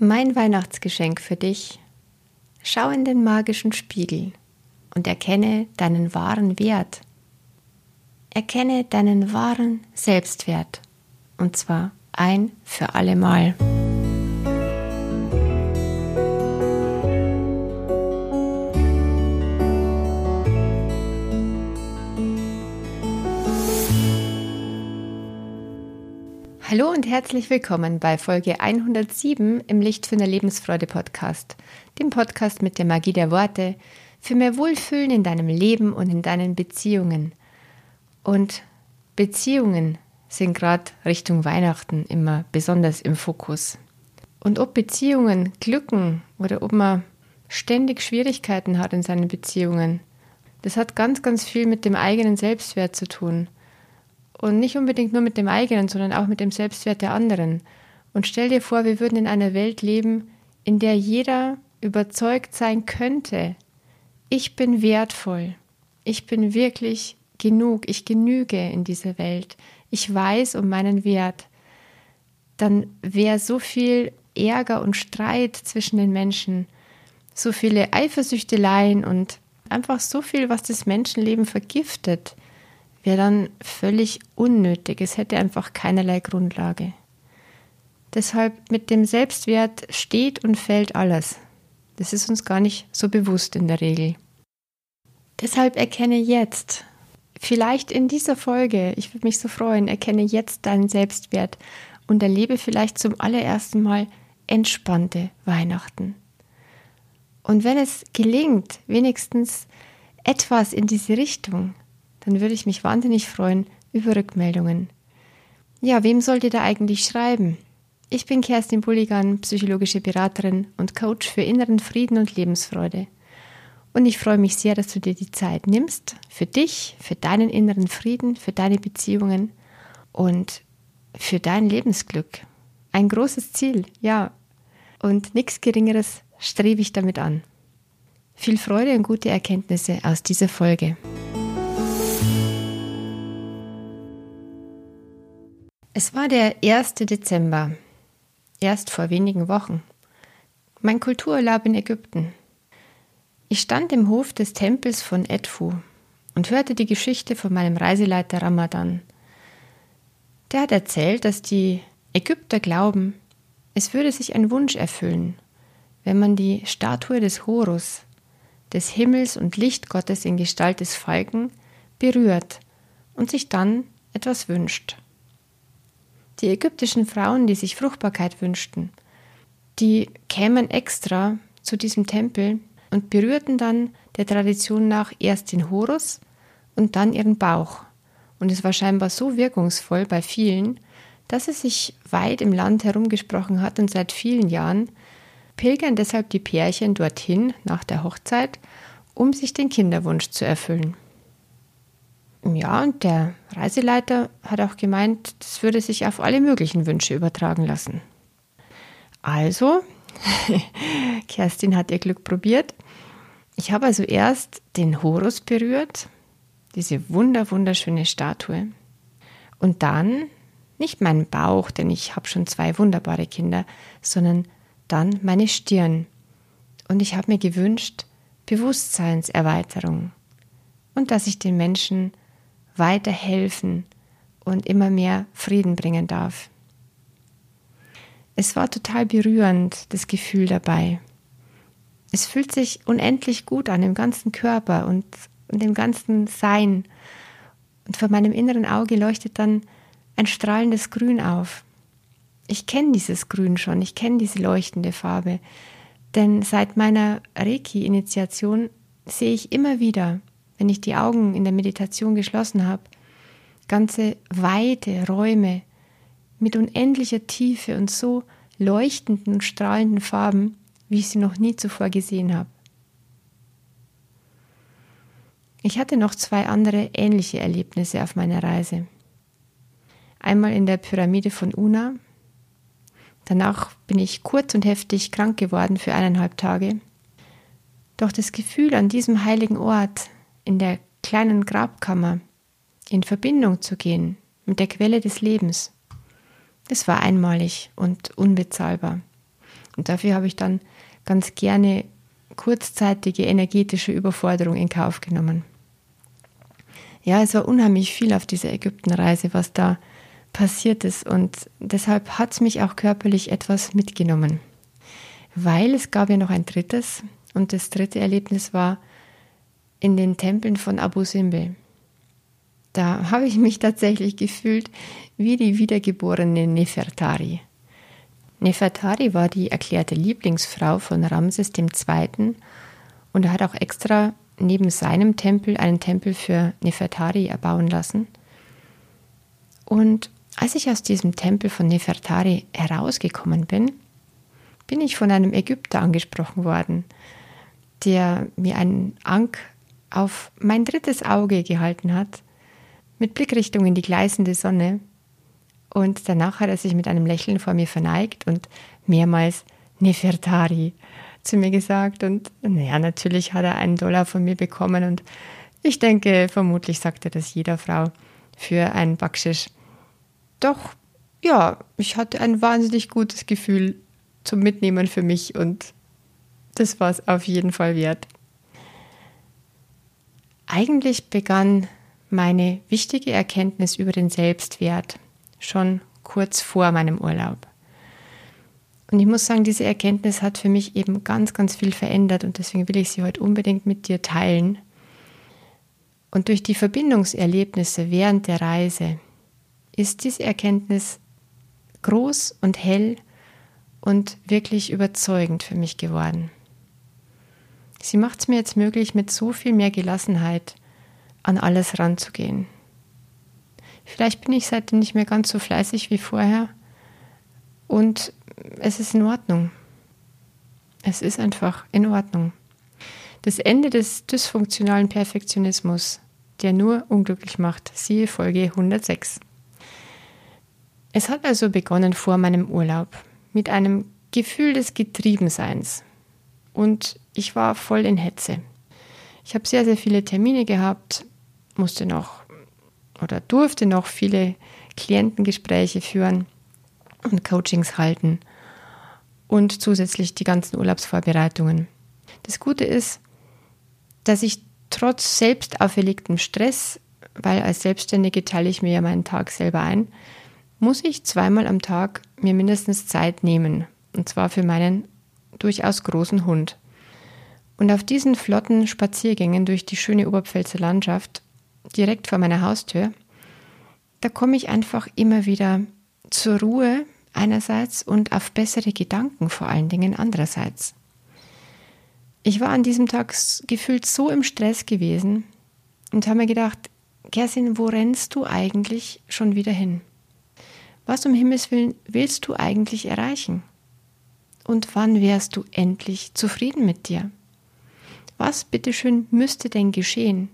Mein Weihnachtsgeschenk für dich. Schau in den magischen Spiegel und erkenne deinen wahren Wert. Erkenne deinen wahren Selbstwert. Und zwar ein für alle Mal. Hallo und herzlich willkommen bei Folge 107 im Licht für eine Lebensfreude Podcast, dem Podcast mit der Magie der Worte für mehr Wohlfühlen in deinem Leben und in deinen Beziehungen. Und Beziehungen sind gerade Richtung Weihnachten immer besonders im Fokus. Und ob Beziehungen glücken oder ob man ständig Schwierigkeiten hat in seinen Beziehungen, das hat ganz, ganz viel mit dem eigenen Selbstwert zu tun und nicht unbedingt nur mit dem eigenen, sondern auch mit dem Selbstwert der anderen. Und stell dir vor, wir würden in einer Welt leben, in der jeder überzeugt sein könnte, ich bin wertvoll, ich bin wirklich genug, ich genüge in dieser Welt, ich weiß um meinen Wert, dann wäre so viel Ärger und Streit zwischen den Menschen, so viele Eifersüchteleien und einfach so viel, was das Menschenleben vergiftet wäre dann völlig unnötig. Es hätte einfach keinerlei Grundlage. Deshalb mit dem Selbstwert steht und fällt alles. Das ist uns gar nicht so bewusst in der Regel. Deshalb erkenne jetzt, vielleicht in dieser Folge, ich würde mich so freuen, erkenne jetzt deinen Selbstwert und erlebe vielleicht zum allerersten Mal entspannte Weihnachten. Und wenn es gelingt, wenigstens etwas in diese Richtung, dann würde ich mich wahnsinnig freuen über Rückmeldungen. Ja, wem sollt ihr da eigentlich schreiben? Ich bin Kerstin Bulligan, psychologische Beraterin und Coach für inneren Frieden und Lebensfreude. Und ich freue mich sehr, dass du dir die Zeit nimmst für dich, für deinen inneren Frieden, für deine Beziehungen und für dein Lebensglück. Ein großes Ziel, ja. Und nichts Geringeres strebe ich damit an. Viel Freude und gute Erkenntnisse aus dieser Folge. Es war der 1. Dezember, erst vor wenigen Wochen. Mein Kultururlaub in Ägypten. Ich stand im Hof des Tempels von Edfu und hörte die Geschichte von meinem Reiseleiter Ramadan. Der hat erzählt, dass die Ägypter glauben, es würde sich ein Wunsch erfüllen, wenn man die Statue des Horus, des Himmels- und Lichtgottes in Gestalt des Falken, berührt und sich dann etwas wünscht. Die ägyptischen Frauen, die sich Fruchtbarkeit wünschten, die kämen extra zu diesem Tempel und berührten dann der Tradition nach erst den Horus und dann ihren Bauch. Und es war scheinbar so wirkungsvoll bei vielen, dass es sich weit im Land herumgesprochen hat und seit vielen Jahren pilgern deshalb die Pärchen dorthin nach der Hochzeit, um sich den Kinderwunsch zu erfüllen. Ja, und der Reiseleiter hat auch gemeint, das würde sich auf alle möglichen Wünsche übertragen lassen. Also, Kerstin hat ihr Glück probiert. Ich habe also erst den Horus berührt, diese wunder wunderschöne Statue. Und dann nicht meinen Bauch, denn ich habe schon zwei wunderbare Kinder, sondern dann meine Stirn. Und ich habe mir gewünscht, Bewusstseinserweiterung und dass ich den Menschen weiterhelfen und immer mehr Frieden bringen darf. Es war total berührend, das Gefühl dabei. Es fühlt sich unendlich gut an im ganzen Körper und, und im ganzen Sein. Und vor meinem inneren Auge leuchtet dann ein strahlendes Grün auf. Ich kenne dieses Grün schon, ich kenne diese leuchtende Farbe, denn seit meiner Reiki-Initiation sehe ich immer wieder, wenn ich die Augen in der Meditation geschlossen habe, ganze weite Räume mit unendlicher Tiefe und so leuchtenden und strahlenden Farben, wie ich sie noch nie zuvor gesehen habe. Ich hatte noch zwei andere ähnliche Erlebnisse auf meiner Reise. Einmal in der Pyramide von Una. Danach bin ich kurz und heftig krank geworden für eineinhalb Tage. Doch das Gefühl an diesem heiligen Ort, in der kleinen Grabkammer in Verbindung zu gehen mit der Quelle des Lebens, das war einmalig und unbezahlbar. Und dafür habe ich dann ganz gerne kurzzeitige energetische Überforderung in Kauf genommen. Ja, es war unheimlich viel auf dieser Ägyptenreise, was da passiert ist und deshalb hat es mich auch körperlich etwas mitgenommen. Weil es gab ja noch ein drittes und das dritte Erlebnis war in den Tempeln von Abu Simbel. Da habe ich mich tatsächlich gefühlt wie die wiedergeborene Nefertari. Nefertari war die erklärte Lieblingsfrau von Ramses II. und er hat auch extra neben seinem Tempel einen Tempel für Nefertari erbauen lassen. Und als ich aus diesem Tempel von Nefertari herausgekommen bin, bin ich von einem Ägypter angesprochen worden, der mir einen Ank auf mein drittes Auge gehalten hat, mit Blickrichtung in die gleißende Sonne. Und danach hat er sich mit einem Lächeln vor mir verneigt und mehrmals Nefertari zu mir gesagt. Und naja, natürlich hat er einen Dollar von mir bekommen. Und ich denke, vermutlich sagte das jeder Frau für einen Backschisch. Doch, ja, ich hatte ein wahnsinnig gutes Gefühl zum Mitnehmen für mich und das war es auf jeden Fall wert. Eigentlich begann meine wichtige Erkenntnis über den Selbstwert schon kurz vor meinem Urlaub. Und ich muss sagen, diese Erkenntnis hat für mich eben ganz, ganz viel verändert und deswegen will ich sie heute unbedingt mit dir teilen. Und durch die Verbindungserlebnisse während der Reise ist diese Erkenntnis groß und hell und wirklich überzeugend für mich geworden. Sie macht es mir jetzt möglich, mit so viel mehr Gelassenheit an alles ranzugehen. Vielleicht bin ich seitdem nicht mehr ganz so fleißig wie vorher und es ist in Ordnung. Es ist einfach in Ordnung. Das Ende des dysfunktionalen Perfektionismus, der nur unglücklich macht, siehe Folge 106. Es hat also begonnen vor meinem Urlaub mit einem Gefühl des Getriebenseins und ich war voll in Hetze. Ich habe sehr, sehr viele Termine gehabt, musste noch oder durfte noch viele Klientengespräche führen und Coachings halten und zusätzlich die ganzen Urlaubsvorbereitungen. Das Gute ist, dass ich trotz selbst auferlegtem Stress, weil als Selbstständige teile ich mir ja meinen Tag selber ein, muss ich zweimal am Tag mir mindestens Zeit nehmen. Und zwar für meinen durchaus großen Hund. Und auf diesen flotten Spaziergängen durch die schöne Oberpfälzer Landschaft, direkt vor meiner Haustür, da komme ich einfach immer wieder zur Ruhe einerseits und auf bessere Gedanken vor allen Dingen andererseits. Ich war an diesem Tag gefühlt so im Stress gewesen und habe mir gedacht, Gersin, wo rennst du eigentlich schon wieder hin? Was um Himmels willen willst du eigentlich erreichen? Und wann wärst du endlich zufrieden mit dir? Was bitteschön müsste denn geschehen?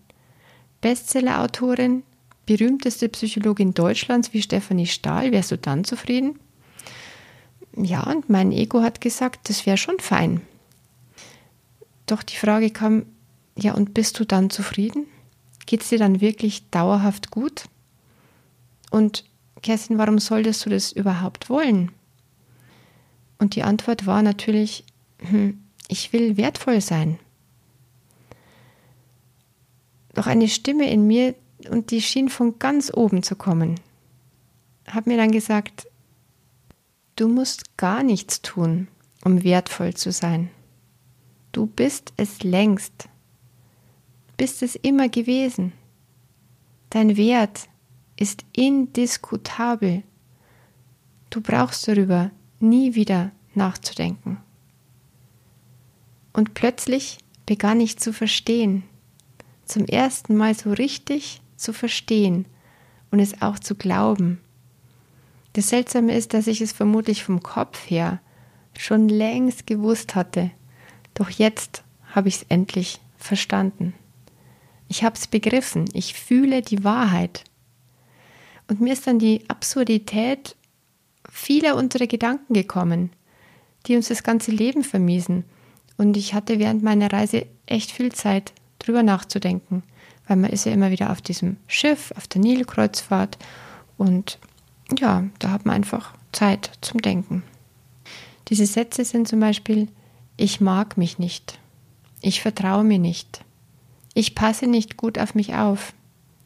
Bestseller-Autorin, berühmteste Psychologin Deutschlands wie Stefanie Stahl, wärst du dann zufrieden? Ja, und mein Ego hat gesagt, das wäre schon fein. Doch die Frage kam, ja, und bist du dann zufrieden? Geht es dir dann wirklich dauerhaft gut? Und Kerstin, warum solltest du das überhaupt wollen? Und die Antwort war natürlich, hm, ich will wertvoll sein. Doch eine Stimme in mir, und die schien von ganz oben zu kommen, hat mir dann gesagt, du musst gar nichts tun, um wertvoll zu sein. Du bist es längst, bist es immer gewesen. Dein Wert ist indiskutabel. Du brauchst darüber nie wieder nachzudenken. Und plötzlich begann ich zu verstehen, zum ersten Mal so richtig zu verstehen und es auch zu glauben. Das Seltsame ist, dass ich es vermutlich vom Kopf her schon längst gewusst hatte, doch jetzt habe ich es endlich verstanden. Ich habe es begriffen, ich fühle die Wahrheit. Und mir ist dann die Absurdität vieler unserer Gedanken gekommen, die uns das ganze Leben vermiesen. Und ich hatte während meiner Reise echt viel Zeit, drüber nachzudenken, weil man ist ja immer wieder auf diesem Schiff, auf der Nilkreuzfahrt und ja, da hat man einfach Zeit zum Denken. Diese Sätze sind zum Beispiel, ich mag mich nicht, ich vertraue mir nicht, ich passe nicht gut auf mich auf,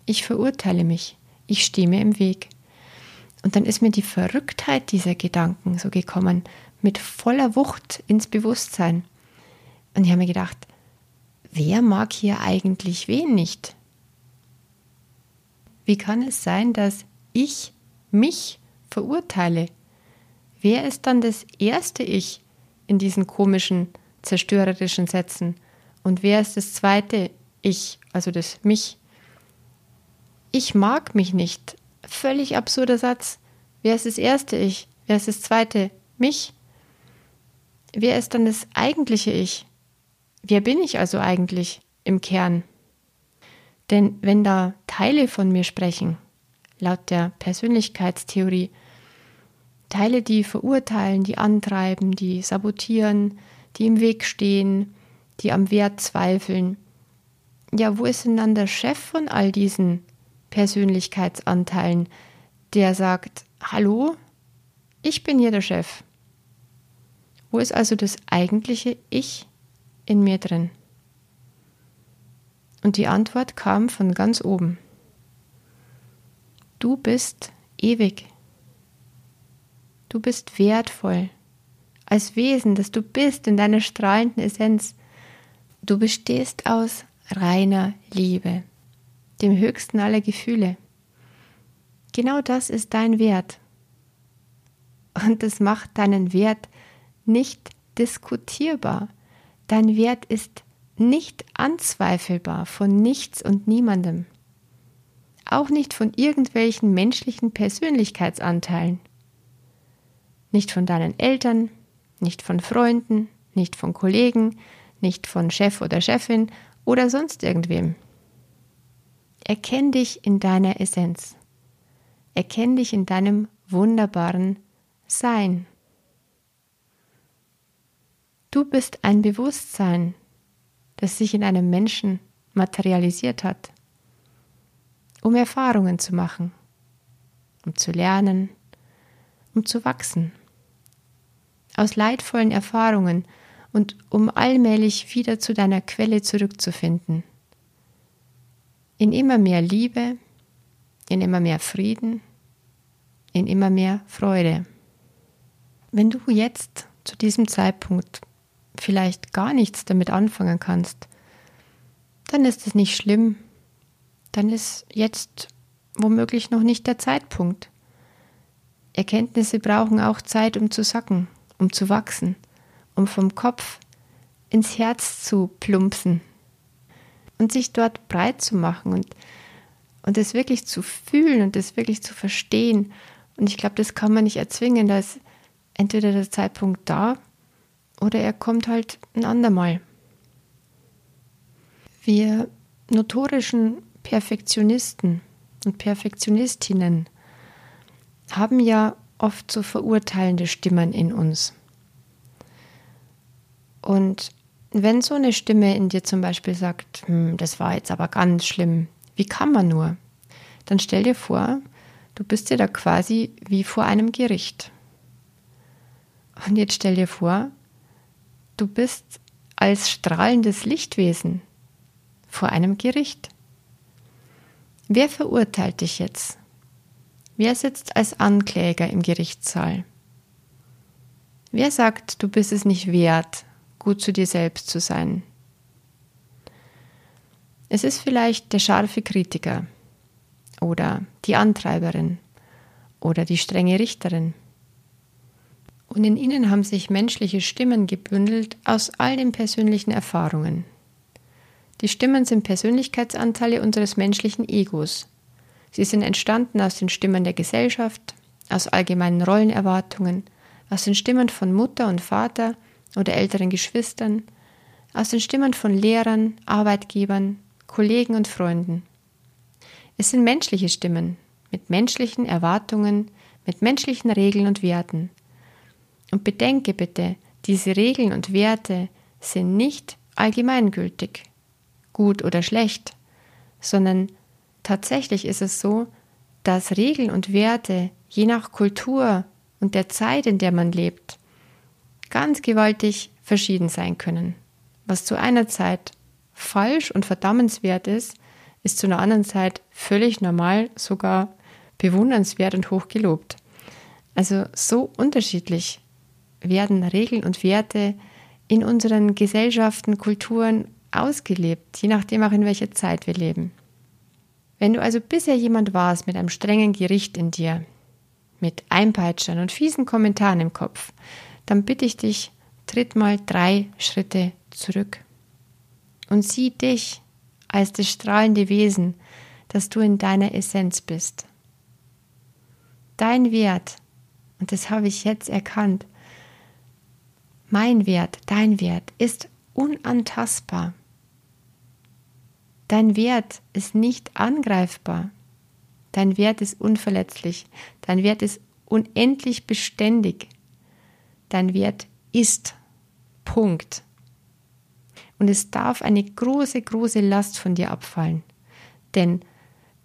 ich verurteile mich, ich stehe mir im Weg. Und dann ist mir die Verrücktheit dieser Gedanken so gekommen, mit voller Wucht ins Bewusstsein. Und ich habe mir gedacht, wer mag hier eigentlich wen nicht? Wie kann es sein, dass ich mich verurteile? Wer ist dann das erste Ich in diesen komischen, zerstörerischen Sätzen? Und wer ist das zweite Ich, also das Mich? Ich mag mich nicht. Völlig absurder Satz. Wer ist das erste Ich? Wer ist das zweite Mich? Wer ist dann das eigentliche Ich? Wer bin ich also eigentlich im Kern? Denn wenn da Teile von mir sprechen, laut der Persönlichkeitstheorie, Teile, die verurteilen, die antreiben, die sabotieren, die im Weg stehen, die am Wert zweifeln, ja, wo ist denn dann der Chef von all diesen Persönlichkeitsanteilen, der sagt, hallo, ich bin hier der Chef. Wo ist also das eigentliche Ich in mir drin? Und die Antwort kam von ganz oben. Du bist ewig. Du bist wertvoll. Als Wesen, das du bist in deiner strahlenden Essenz. Du bestehst aus reiner Liebe, dem höchsten aller Gefühle. Genau das ist dein Wert. Und das macht deinen Wert nicht diskutierbar. Dein Wert ist nicht anzweifelbar von nichts und niemandem. Auch nicht von irgendwelchen menschlichen Persönlichkeitsanteilen. Nicht von deinen Eltern, nicht von Freunden, nicht von Kollegen, nicht von Chef oder Chefin oder sonst irgendwem. Erkenn dich in deiner Essenz. Erkenn dich in deinem wunderbaren Sein. Du bist ein Bewusstsein, das sich in einem Menschen materialisiert hat, um Erfahrungen zu machen, um zu lernen, um zu wachsen. Aus leidvollen Erfahrungen und um allmählich wieder zu deiner Quelle zurückzufinden. In immer mehr Liebe, in immer mehr Frieden, in immer mehr Freude. Wenn du jetzt zu diesem Zeitpunkt vielleicht gar nichts damit anfangen kannst, dann ist es nicht schlimm. Dann ist jetzt womöglich noch nicht der Zeitpunkt. Erkenntnisse brauchen auch Zeit, um zu sacken, um zu wachsen, um vom Kopf ins Herz zu plumpsen und sich dort breit zu machen und, und es wirklich zu fühlen und es wirklich zu verstehen. Und ich glaube, das kann man nicht erzwingen. Da ist entweder der Zeitpunkt da oder er kommt halt ein andermal. Wir notorischen Perfektionisten und Perfektionistinnen haben ja oft so verurteilende Stimmen in uns. Und wenn so eine Stimme in dir zum Beispiel sagt, hm, das war jetzt aber ganz schlimm, wie kann man nur? Dann stell dir vor, du bist dir da quasi wie vor einem Gericht. Und jetzt stell dir vor, Du bist als strahlendes Lichtwesen vor einem Gericht. Wer verurteilt dich jetzt? Wer sitzt als Ankläger im Gerichtssaal? Wer sagt, du bist es nicht wert, gut zu dir selbst zu sein? Es ist vielleicht der scharfe Kritiker oder die Antreiberin oder die strenge Richterin und in ihnen haben sich menschliche Stimmen gebündelt aus all den persönlichen Erfahrungen. Die Stimmen sind Persönlichkeitsanteile unseres menschlichen Egos. Sie sind entstanden aus den Stimmen der Gesellschaft, aus allgemeinen Rollenerwartungen, aus den Stimmen von Mutter und Vater oder älteren Geschwistern, aus den Stimmen von Lehrern, Arbeitgebern, Kollegen und Freunden. Es sind menschliche Stimmen mit menschlichen Erwartungen, mit menschlichen Regeln und Werten, und bedenke bitte, diese Regeln und Werte sind nicht allgemeingültig, gut oder schlecht, sondern tatsächlich ist es so, dass Regeln und Werte je nach Kultur und der Zeit, in der man lebt, ganz gewaltig verschieden sein können. Was zu einer Zeit falsch und verdammenswert ist, ist zu einer anderen Zeit völlig normal, sogar bewundernswert und hochgelobt. Also so unterschiedlich werden Regeln und Werte in unseren Gesellschaften, Kulturen ausgelebt, je nachdem auch in welcher Zeit wir leben. Wenn du also bisher jemand warst mit einem strengen Gericht in dir, mit Einpeitschern und fiesen Kommentaren im Kopf, dann bitte ich dich, tritt mal drei Schritte zurück und sieh dich als das strahlende Wesen, das du in deiner Essenz bist. Dein Wert, und das habe ich jetzt erkannt, mein Wert, dein Wert ist unantastbar. Dein Wert ist nicht angreifbar. Dein Wert ist unverletzlich. Dein Wert ist unendlich beständig. Dein Wert ist. Punkt. Und es darf eine große, große Last von dir abfallen. Denn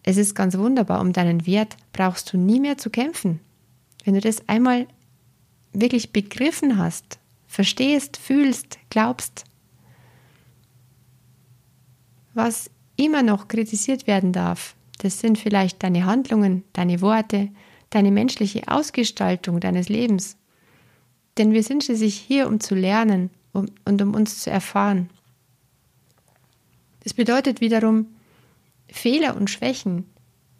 es ist ganz wunderbar, um deinen Wert brauchst du nie mehr zu kämpfen. Wenn du das einmal wirklich begriffen hast, verstehst, fühlst, glaubst, was immer noch kritisiert werden darf, das sind vielleicht deine Handlungen, deine Worte, deine menschliche Ausgestaltung deines Lebens. Denn wir sind schließlich hier, um zu lernen und um uns zu erfahren. Das bedeutet wiederum, Fehler und Schwächen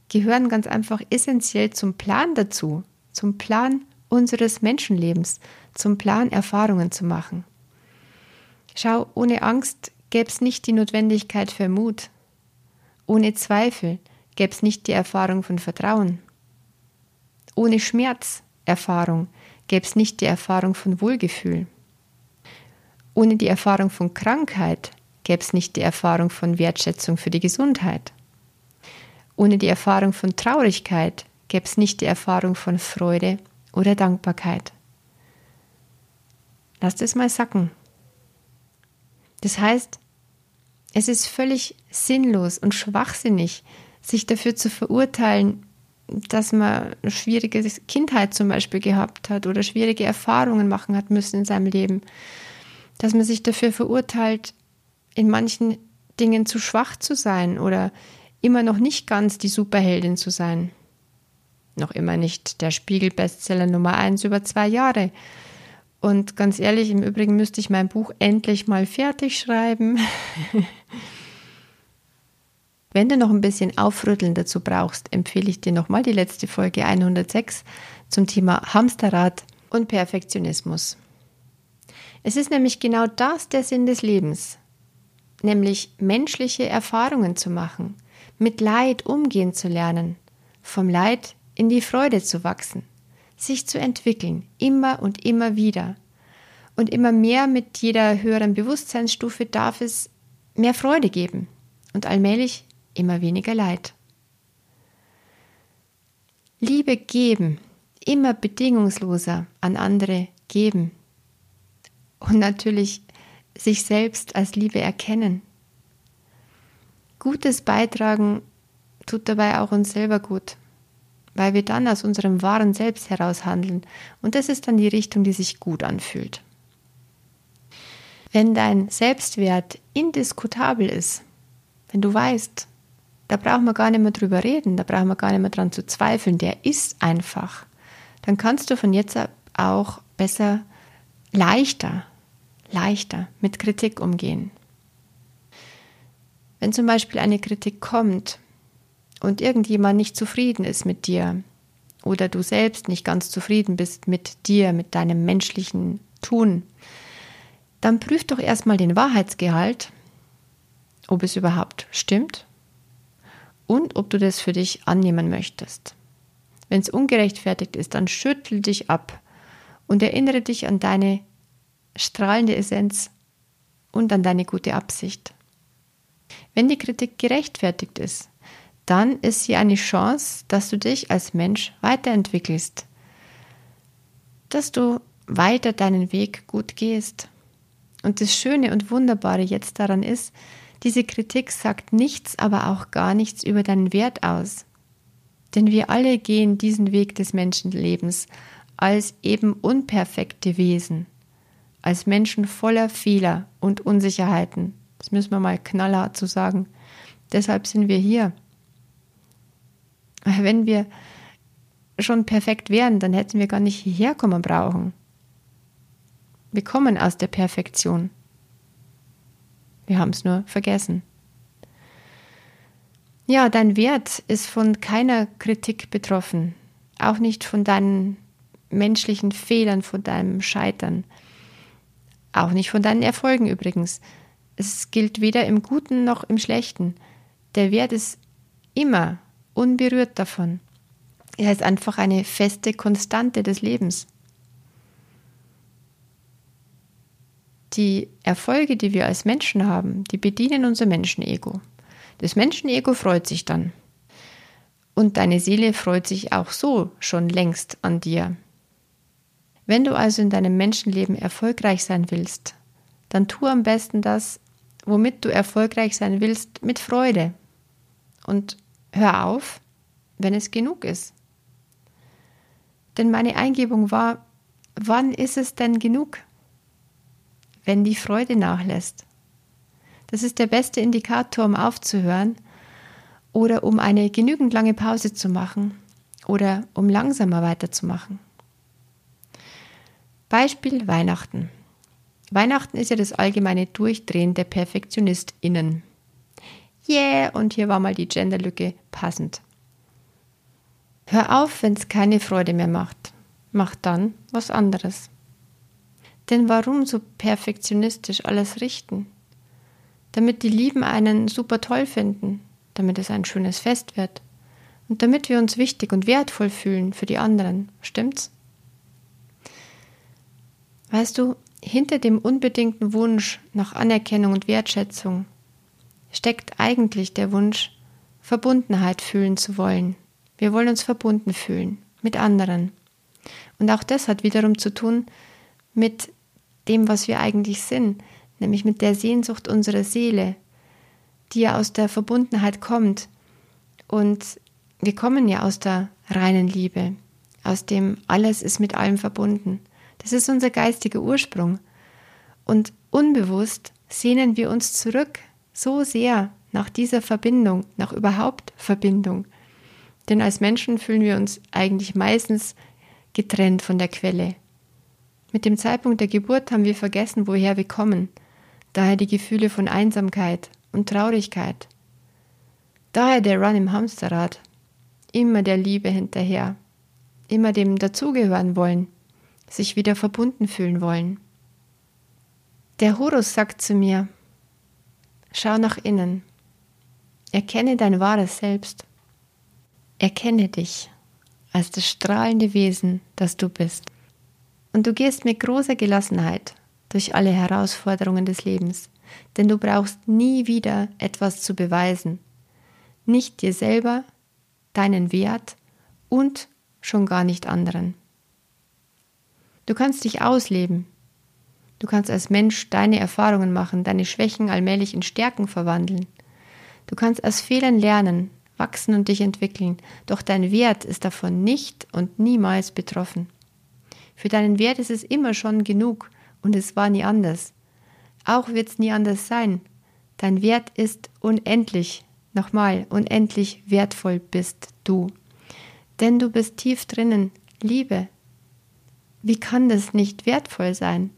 gehören ganz einfach essentiell zum Plan dazu, zum Plan unseres Menschenlebens, zum Plan Erfahrungen zu machen. Schau, ohne Angst gäbe es nicht die Notwendigkeit für Mut. Ohne Zweifel gäbe es nicht die Erfahrung von Vertrauen. Ohne Schmerzerfahrung gäbe es nicht die Erfahrung von Wohlgefühl. Ohne die Erfahrung von Krankheit gäbe es nicht die Erfahrung von Wertschätzung für die Gesundheit. Ohne die Erfahrung von Traurigkeit gäbe es nicht die Erfahrung von Freude oder Dankbarkeit. Lass das mal sacken. Das heißt, es ist völlig sinnlos und schwachsinnig, sich dafür zu verurteilen, dass man eine schwierige Kindheit zum Beispiel gehabt hat oder schwierige Erfahrungen machen hat müssen in seinem Leben. Dass man sich dafür verurteilt, in manchen Dingen zu schwach zu sein oder immer noch nicht ganz die Superheldin zu sein. Noch immer nicht der Spiegel-Bestseller Nummer eins über zwei Jahre. Und ganz ehrlich, im Übrigen müsste ich mein Buch endlich mal fertig schreiben. Wenn du noch ein bisschen Aufrütteln dazu brauchst, empfehle ich dir nochmal die letzte Folge 106 zum Thema Hamsterrad und Perfektionismus. Es ist nämlich genau das der Sinn des Lebens, nämlich menschliche Erfahrungen zu machen, mit Leid umgehen zu lernen, vom Leid in die Freude zu wachsen sich zu entwickeln, immer und immer wieder. Und immer mehr mit jeder höheren Bewusstseinsstufe darf es mehr Freude geben und allmählich immer weniger Leid. Liebe geben, immer bedingungsloser an andere geben. Und natürlich sich selbst als Liebe erkennen. Gutes beitragen tut dabei auch uns selber gut weil wir dann aus unserem wahren Selbst heraus handeln und das ist dann die Richtung, die sich gut anfühlt. Wenn dein Selbstwert indiskutabel ist, wenn du weißt, da brauchen wir gar nicht mehr drüber reden, da brauchen wir gar nicht mehr dran zu zweifeln, der ist einfach, dann kannst du von jetzt ab auch besser, leichter, leichter mit Kritik umgehen. Wenn zum Beispiel eine Kritik kommt, und irgendjemand nicht zufrieden ist mit dir oder du selbst nicht ganz zufrieden bist mit dir, mit deinem menschlichen Tun, dann prüf doch erstmal den Wahrheitsgehalt, ob es überhaupt stimmt und ob du das für dich annehmen möchtest. Wenn es ungerechtfertigt ist, dann schüttel dich ab und erinnere dich an deine strahlende Essenz und an deine gute Absicht. Wenn die Kritik gerechtfertigt ist, dann ist sie eine Chance, dass du dich als Mensch weiterentwickelst, dass du weiter deinen Weg gut gehst. Und das Schöne und Wunderbare jetzt daran ist, diese Kritik sagt nichts, aber auch gar nichts über deinen Wert aus. Denn wir alle gehen diesen Weg des Menschenlebens als eben unperfekte Wesen. als Menschen voller Fehler und Unsicherheiten. Das müssen wir mal knallhart zu sagen. Deshalb sind wir hier. Wenn wir schon perfekt wären, dann hätten wir gar nicht hierher kommen brauchen. Wir kommen aus der Perfektion. Wir haben es nur vergessen. Ja, dein Wert ist von keiner Kritik betroffen, auch nicht von deinen menschlichen Fehlern, von deinem Scheitern, auch nicht von deinen Erfolgen übrigens. Es gilt weder im Guten noch im Schlechten. Der Wert ist immer unberührt davon. Er ist einfach eine feste Konstante des Lebens. Die Erfolge, die wir als Menschen haben, die bedienen unser Menschenego. Das Menschenego freut sich dann. Und deine Seele freut sich auch so schon längst an dir. Wenn du also in deinem Menschenleben erfolgreich sein willst, dann tu am besten das, womit du erfolgreich sein willst, mit Freude. Und hör auf, wenn es genug ist. Denn meine Eingebung war, wann ist es denn genug? Wenn die Freude nachlässt. Das ist der beste Indikator, um aufzuhören oder um eine genügend lange Pause zu machen oder um langsamer weiterzumachen. Beispiel Weihnachten. Weihnachten ist ja das allgemeine Durchdrehen der PerfektionistInnen. Yeah, und hier war mal die Genderlücke passend. Hör auf, wenn es keine Freude mehr macht. Mach dann was anderes. Denn warum so perfektionistisch alles richten? Damit die Lieben einen super toll finden, damit es ein schönes Fest wird und damit wir uns wichtig und wertvoll fühlen für die anderen. Stimmt's? Weißt du, hinter dem unbedingten Wunsch nach Anerkennung und Wertschätzung steckt eigentlich der Wunsch, Verbundenheit fühlen zu wollen. Wir wollen uns verbunden fühlen mit anderen. Und auch das hat wiederum zu tun mit dem, was wir eigentlich sind, nämlich mit der Sehnsucht unserer Seele, die ja aus der Verbundenheit kommt. Und wir kommen ja aus der reinen Liebe, aus dem alles ist mit allem verbunden. Das ist unser geistiger Ursprung. Und unbewusst sehnen wir uns zurück so sehr nach dieser Verbindung, nach überhaupt Verbindung. Denn als Menschen fühlen wir uns eigentlich meistens getrennt von der Quelle. Mit dem Zeitpunkt der Geburt haben wir vergessen, woher wir kommen. Daher die Gefühle von Einsamkeit und Traurigkeit. Daher der Run im Hamsterrad. Immer der Liebe hinterher. Immer dem dazugehören wollen sich wieder verbunden fühlen wollen. Der Horus sagt zu mir, schau nach innen, erkenne dein wahres Selbst, erkenne dich als das strahlende Wesen, das du bist. Und du gehst mit großer Gelassenheit durch alle Herausforderungen des Lebens, denn du brauchst nie wieder etwas zu beweisen, nicht dir selber, deinen Wert und schon gar nicht anderen. Du kannst dich ausleben. Du kannst als Mensch deine Erfahrungen machen, deine Schwächen allmählich in Stärken verwandeln. Du kannst aus Fehlern lernen, wachsen und dich entwickeln, doch dein Wert ist davon nicht und niemals betroffen. Für deinen Wert ist es immer schon genug und es war nie anders. Auch wird es nie anders sein. Dein Wert ist unendlich, nochmal, unendlich wertvoll bist du. Denn du bist tief drinnen Liebe, wie kann das nicht wertvoll sein?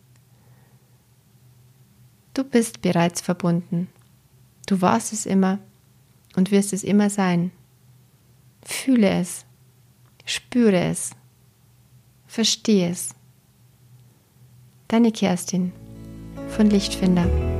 Du bist bereits verbunden. Du warst es immer und wirst es immer sein. Fühle es, spüre es, verstehe es. Deine Kerstin von Lichtfinder.